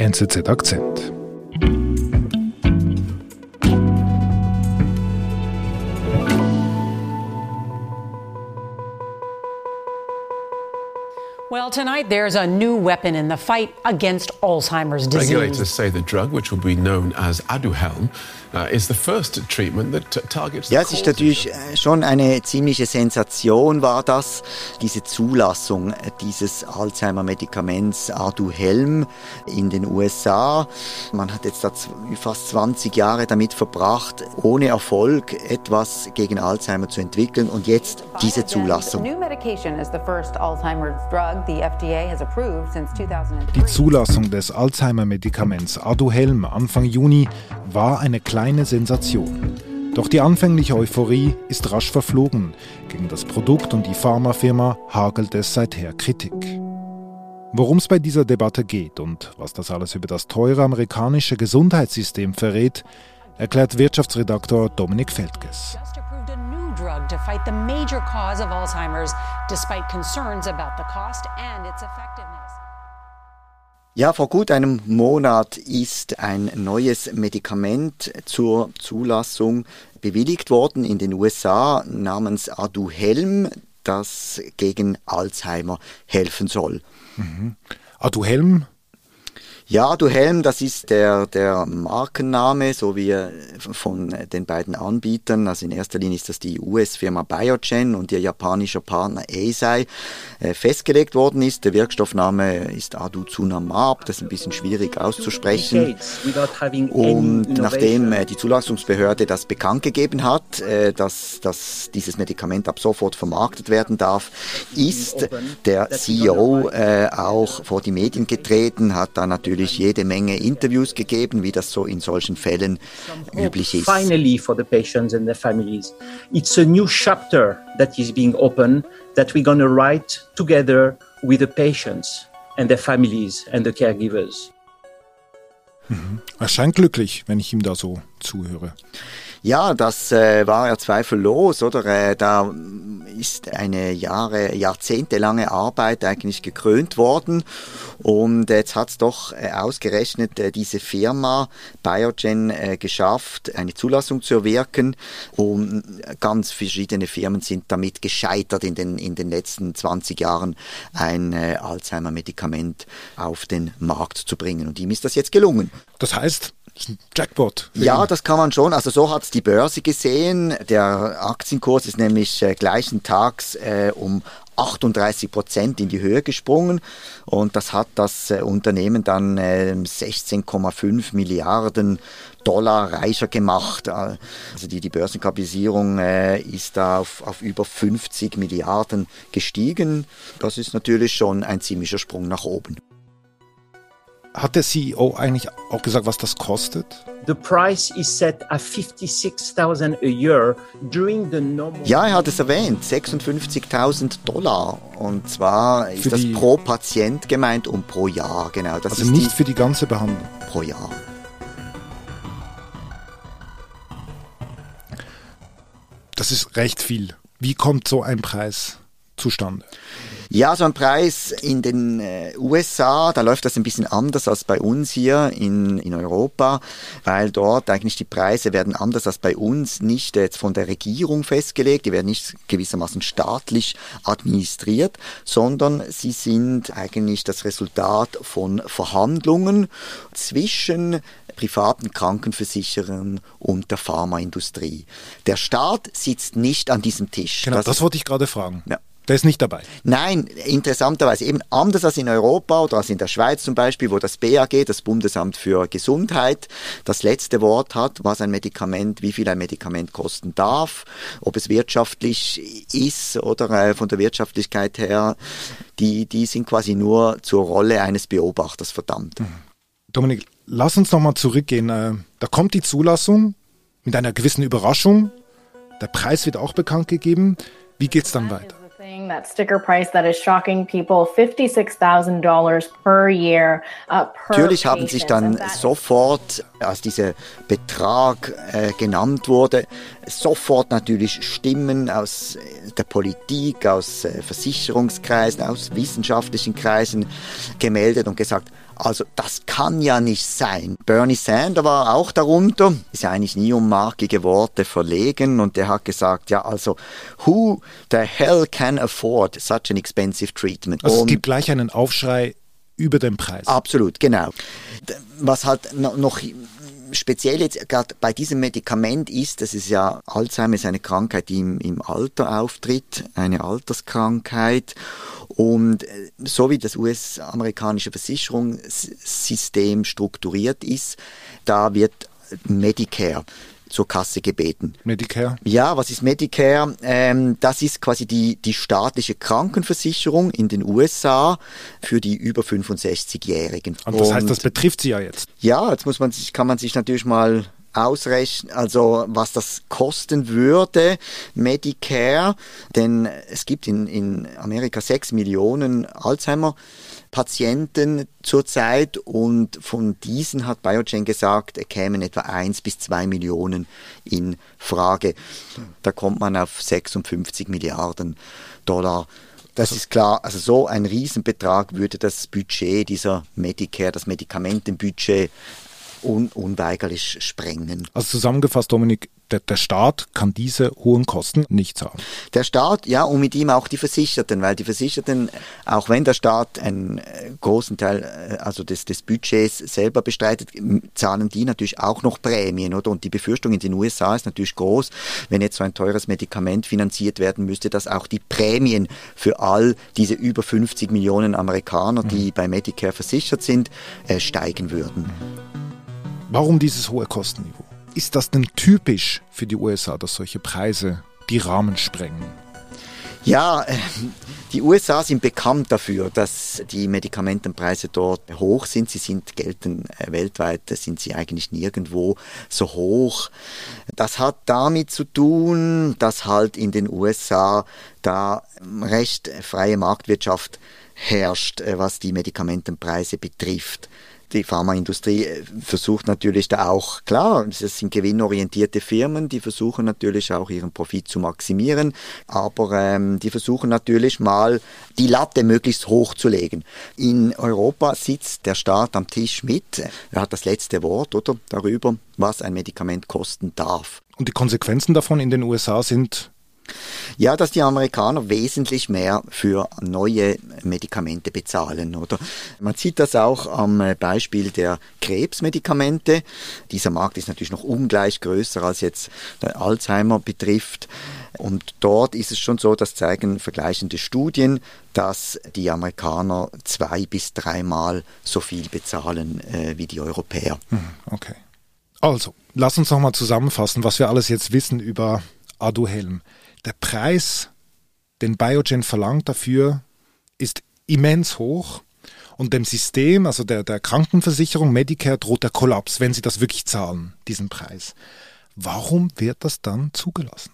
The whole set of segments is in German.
NZZ Akzent. Well, tonight there's a new weapon in the fight against Alzheimer's disease. Regulators say the drug, which will be known as Aduhelm, uh, is the first treatment that targets. Ja, es ist natürlich äh, schon eine ziemliche Sensation war das, diese Zulassung dieses Alzheimer-Medikaments Aduhelm in den USA. Man hat jetzt da fast 20 Jahre damit verbracht, ohne Erfolg etwas gegen Alzheimer zu entwickeln und jetzt diese Zulassung. Die Zulassung des Alzheimer-Medikaments Aduhelm Anfang Juni war eine kleine Sensation. Doch die anfängliche Euphorie ist rasch verflogen. Gegen das Produkt und die Pharmafirma hagelt es seither Kritik. Worum es bei dieser Debatte geht und was das alles über das teure amerikanische Gesundheitssystem verrät, erklärt Wirtschaftsredaktor Dominik Feldges. Drug to fight the major cause of Alzheimer's, despite concerns about the cost and its effectiveness. Ja, vor gut einem Monat ist ein neues Medikament zur Zulassung bewilligt worden in den USA namens Aduhelm, das gegen Alzheimer helfen soll. Mhm. Aduhelm ja, du Helm, das ist der, der Markenname, so wie von den beiden Anbietern. Also in erster Linie ist das die US-Firma Biogen und ihr japanischer Partner Eisai äh, festgelegt worden ist. Der Wirkstoffname ist Aducanumab, das ist ein bisschen schwierig auszusprechen. Und nachdem äh, die Zulassungsbehörde das bekannt gegeben hat, äh, dass, dass dieses Medikament ab sofort vermarktet werden darf, ist der CEO auch vor die Medien getreten, hat da natürlich natürlich jede Menge Interviews gegeben, wie das so in solchen Fällen üblich ist. Finally for the patients and their families. It's a new chapter that is being opened that we're going to write together with the patients and their families and the caregivers. Mhm. Er scheint glücklich, wenn ich ihm da so zuhöre. Ja, das äh, war ja zweifellos, oder? Äh, da ist eine Jahre, jahrzehntelange Arbeit eigentlich gekrönt worden und jetzt hat es doch äh, ausgerechnet äh, diese Firma Biogen äh, geschafft, eine Zulassung zu erwirken und ganz verschiedene Firmen sind damit gescheitert in den, in den letzten 20 Jahren ein äh, Alzheimer-Medikament auf den Markt zu bringen und ihm ist das jetzt gelungen. Das heißt, Jackpot. Ja, das kann man schon. Also so hat die Börse gesehen. Der Aktienkurs ist nämlich äh, gleichen Tags äh, um 38 Prozent in die Höhe gesprungen und das hat das äh, Unternehmen dann äh, 16,5 Milliarden Dollar reicher gemacht. Also die, die Börsenkapitalisierung ist da auf, auf über 50 Milliarden gestiegen. Das ist natürlich schon ein ziemlicher Sprung nach oben. Hat der CEO eigentlich auch gesagt, was das kostet? The price is set at 56,000 a year during the normal Ja, er hat es erwähnt, 56.000 Dollar. Und zwar ist das pro Patient gemeint und pro Jahr, genau. Das also nicht die, für die ganze Behandlung? Pro Jahr. Das ist recht viel. Wie kommt so ein Preis zustande? Ja, so ein Preis in den äh, USA, da läuft das ein bisschen anders als bei uns hier in, in Europa, weil dort eigentlich die Preise werden anders als bei uns nicht jetzt von der Regierung festgelegt, die werden nicht gewissermaßen staatlich administriert, sondern sie sind eigentlich das Resultat von Verhandlungen zwischen privaten Krankenversicherern und der Pharmaindustrie. Der Staat sitzt nicht an diesem Tisch. Genau, das, das wollte ich gerade fragen. Ja. Der ist nicht dabei. Nein, interessanterweise eben anders als in Europa oder als in der Schweiz zum Beispiel, wo das BAG, das Bundesamt für Gesundheit, das letzte Wort hat, was ein Medikament, wie viel ein Medikament kosten darf, ob es wirtschaftlich ist oder äh, von der Wirtschaftlichkeit her, die, die sind quasi nur zur Rolle eines Beobachters verdammt. Mhm. Dominik, lass uns nochmal zurückgehen. Äh, da kommt die Zulassung mit einer gewissen Überraschung. Der Preis wird auch bekannt gegeben. Wie geht es dann weiter? That sticker price that is shocking people, $56,000 per year uh, per Natürlich haben sich dann sofort, als dieser Betrag äh, genannt wurde, sofort natürlich Stimmen aus der Politik, aus äh, Versicherungskreisen, aus wissenschaftlichen Kreisen gemeldet und gesagt, also das kann ja nicht sein. Bernie Sanders war auch darunter, ist ja eigentlich nie um markige Worte verlegen und der hat gesagt, ja also, who the hell can afford such an expensive treatment? Also und es gibt gleich einen Aufschrei über den Preis. Absolut, genau. Was halt noch speziell jetzt gerade bei diesem Medikament ist, das ist ja Alzheimer ist eine Krankheit, die im, im Alter auftritt, eine Alterskrankheit. Und äh, so wie das US-amerikanische Versicherungssystem strukturiert ist, da wird Medicare zur Kasse gebeten. Medicare? Ja, was ist Medicare? Ähm, das ist quasi die, die staatliche Krankenversicherung in den USA für die über 65-Jährigen. Und das heißt, das betrifft sie ja jetzt. Ja, jetzt muss man sich, kann man sich natürlich mal ausrechnen, also was das kosten würde, Medicare, denn es gibt in, in Amerika sechs Millionen Alzheimer Patienten zurzeit und von diesen hat Biogen gesagt, kämen etwa 1 bis 2 Millionen in Frage. Da kommt man auf 56 Milliarden Dollar. Das ist klar, also so ein Riesenbetrag würde das Budget dieser Medicare, das Medikamentenbudget un unweigerlich sprengen. Also zusammengefasst, Dominik, der, der, Staat kann diese hohen Kosten nicht zahlen. Der Staat, ja, und mit ihm auch die Versicherten, weil die Versicherten, auch wenn der Staat einen äh, großen Teil äh, also des, des Budgets selber bestreitet, zahlen die natürlich auch noch Prämien, oder? Und die Befürchtung in den USA ist natürlich groß, wenn jetzt so ein teures Medikament finanziert werden müsste, dass auch die Prämien für all diese über 50 Millionen Amerikaner, die mhm. bei Medicare versichert sind, äh, steigen würden. Warum dieses hohe Kostenniveau? Ist das denn typisch für die USA, dass solche Preise die Rahmen sprengen? Ja, äh, die USA sind bekannt dafür, dass die Medikamentenpreise dort hoch sind. Sie sind gelten äh, weltweit, sind sie eigentlich nirgendwo so hoch. Das hat damit zu tun, dass halt in den USA da recht freie Marktwirtschaft herrscht, äh, was die Medikamentenpreise betrifft die Pharmaindustrie äh, versucht natürlich da auch, klar, es sind gewinnorientierte Firmen, die versuchen natürlich auch ihren Profit zu maximieren, aber ähm, die versuchen natürlich mal die Latte möglichst hoch zu legen. In Europa sitzt der Staat am Tisch mit, er hat das letzte Wort oder darüber, was ein Medikament kosten darf. Und die Konsequenzen davon in den USA sind ja, dass die Amerikaner wesentlich mehr für neue Medikamente bezahlen, oder? Man sieht das auch am Beispiel der Krebsmedikamente. Dieser Markt ist natürlich noch ungleich größer als jetzt Alzheimer betrifft. Und dort ist es schon so, das zeigen vergleichende Studien, dass die Amerikaner zwei bis dreimal so viel bezahlen äh, wie die Europäer. Hm, okay. Also, lass uns nochmal zusammenfassen, was wir alles jetzt wissen über Aduhelm der Preis, den Biogen verlangt dafür, ist immens hoch. Und dem System, also der, der Krankenversicherung Medicare, droht der Kollaps, wenn sie das wirklich zahlen, diesen Preis. Warum wird das dann zugelassen?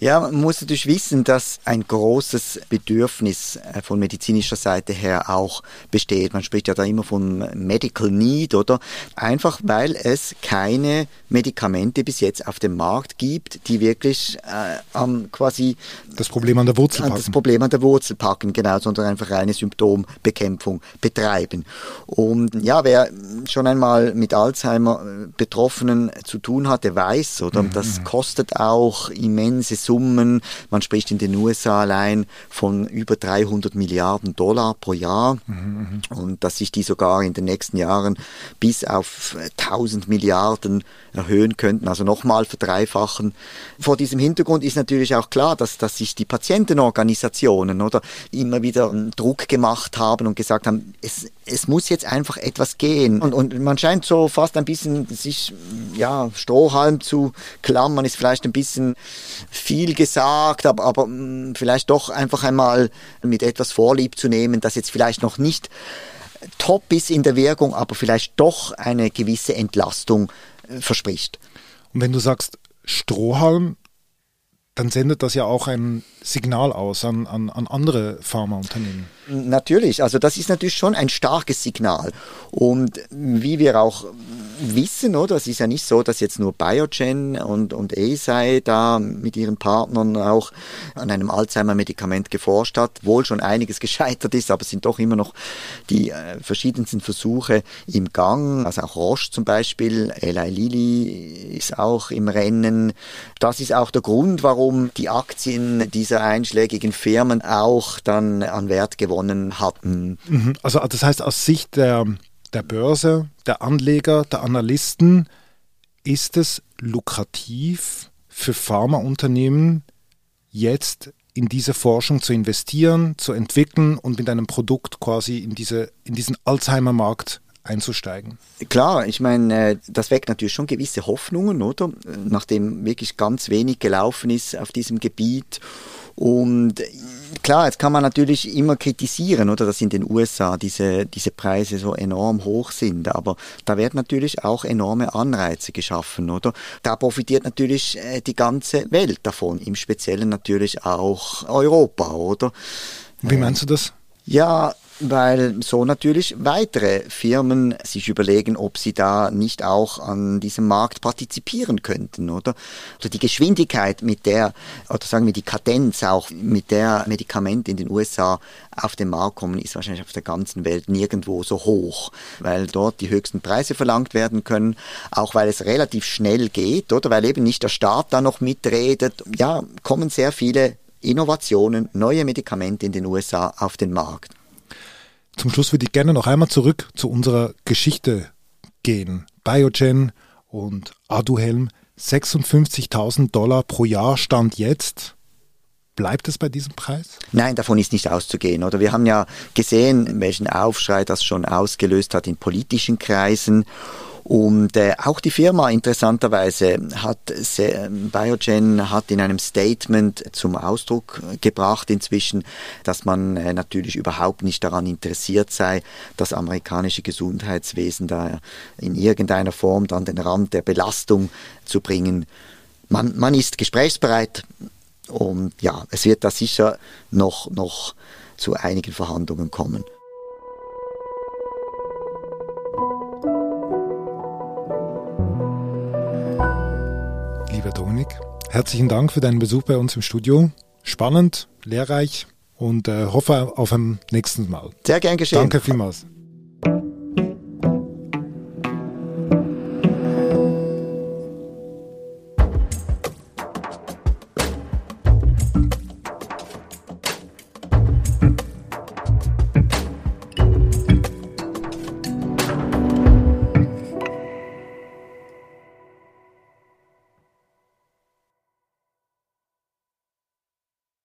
Ja, man muss natürlich wissen, dass ein großes Bedürfnis äh, von medizinischer Seite her auch besteht. Man spricht ja da immer von Medical Need, oder? Einfach weil es keine Medikamente bis jetzt auf dem Markt gibt, die wirklich äh, am quasi das Problem an der Wurzel packen. Das Problem an der Wurzel packen, genau, sondern einfach reine Symptombekämpfung betreiben. Und ja, wer schon einmal mit Alzheimer äh, Betroffenen zu tun hatte, weiß, oder? Mhm. Das kostet auch immense Summen. Man spricht in den USA allein von über 300 Milliarden Dollar pro Jahr und dass sich die sogar in den nächsten Jahren bis auf 1000 Milliarden erhöhen könnten, also nochmal verdreifachen. Vor diesem Hintergrund ist natürlich auch klar, dass, dass sich die Patientenorganisationen oder immer wieder Druck gemacht haben und gesagt haben, es, es muss jetzt einfach etwas gehen. Und, und man scheint so fast ein bisschen sich, ja, Strohhalm zu klammern, ist vielleicht ein bisschen viel gesagt, aber, aber mm, vielleicht doch einfach einmal mit etwas Vorlieb zu nehmen, das jetzt vielleicht noch nicht top ist in der Wirkung, aber vielleicht doch eine gewisse Entlastung äh, verspricht. Und wenn du sagst Strohhalm, dann sendet das ja auch ein Signal aus an, an, an andere Pharmaunternehmen. Natürlich, also das ist natürlich schon ein starkes Signal. Und wie wir auch wissen, oder? Es ist ja nicht so, dass jetzt nur Biogen und, und Eisai da mit ihren Partnern auch an einem Alzheimer-Medikament geforscht hat, wohl schon einiges gescheitert ist, aber es sind doch immer noch die äh, verschiedensten Versuche im Gang. Also auch Roche zum Beispiel, Eli Lilly ist auch im Rennen. Das ist auch der Grund, warum die Aktien dieser einschlägigen Firmen auch dann an Wert gewonnen hatten. Mhm. Also das heißt aus Sicht der der Börse, der Anleger, der Analysten, ist es lukrativ für Pharmaunternehmen jetzt in diese Forschung zu investieren, zu entwickeln und mit einem Produkt quasi in, diese, in diesen Alzheimer-Markt einzusteigen. Klar, ich meine, äh, das weckt natürlich schon gewisse Hoffnungen, oder? Nachdem wirklich ganz wenig gelaufen ist auf diesem Gebiet und klar, jetzt kann man natürlich immer kritisieren, oder, dass in den USA diese, diese Preise so enorm hoch sind, aber da werden natürlich auch enorme Anreize geschaffen, oder? Da profitiert natürlich äh, die ganze Welt davon, im Speziellen natürlich auch Europa, oder? Wie meinst du das? Ja, weil so natürlich weitere Firmen sich überlegen, ob sie da nicht auch an diesem Markt partizipieren könnten, oder? Also die Geschwindigkeit mit der, oder sagen wir die Kadenz auch, mit der Medikamente in den USA auf den Markt kommen, ist wahrscheinlich auf der ganzen Welt nirgendwo so hoch, weil dort die höchsten Preise verlangt werden können, auch weil es relativ schnell geht, oder? Weil eben nicht der Staat da noch mitredet. Ja, kommen sehr viele Innovationen, neue Medikamente in den USA auf den Markt. Zum Schluss würde ich gerne noch einmal zurück zu unserer Geschichte gehen. Biogen und Aduhelm, 56.000 Dollar pro Jahr stand jetzt. Bleibt es bei diesem Preis? Nein, davon ist nicht auszugehen. Oder wir haben ja gesehen, welchen Aufschrei das schon ausgelöst hat in politischen Kreisen. Und äh, auch die Firma interessanterweise hat sehr, Biogen hat in einem Statement zum Ausdruck gebracht inzwischen, dass man äh, natürlich überhaupt nicht daran interessiert sei, das amerikanische Gesundheitswesen da in irgendeiner Form an den Rand der Belastung zu bringen. Man, man ist gesprächsbereit und ja, es wird da sicher noch, noch zu einigen Verhandlungen kommen. Herzlichen Dank für deinen Besuch bei uns im Studio. Spannend, lehrreich und äh, hoffe auf ein nächstes Mal. Sehr gern geschehen. Danke vielmals.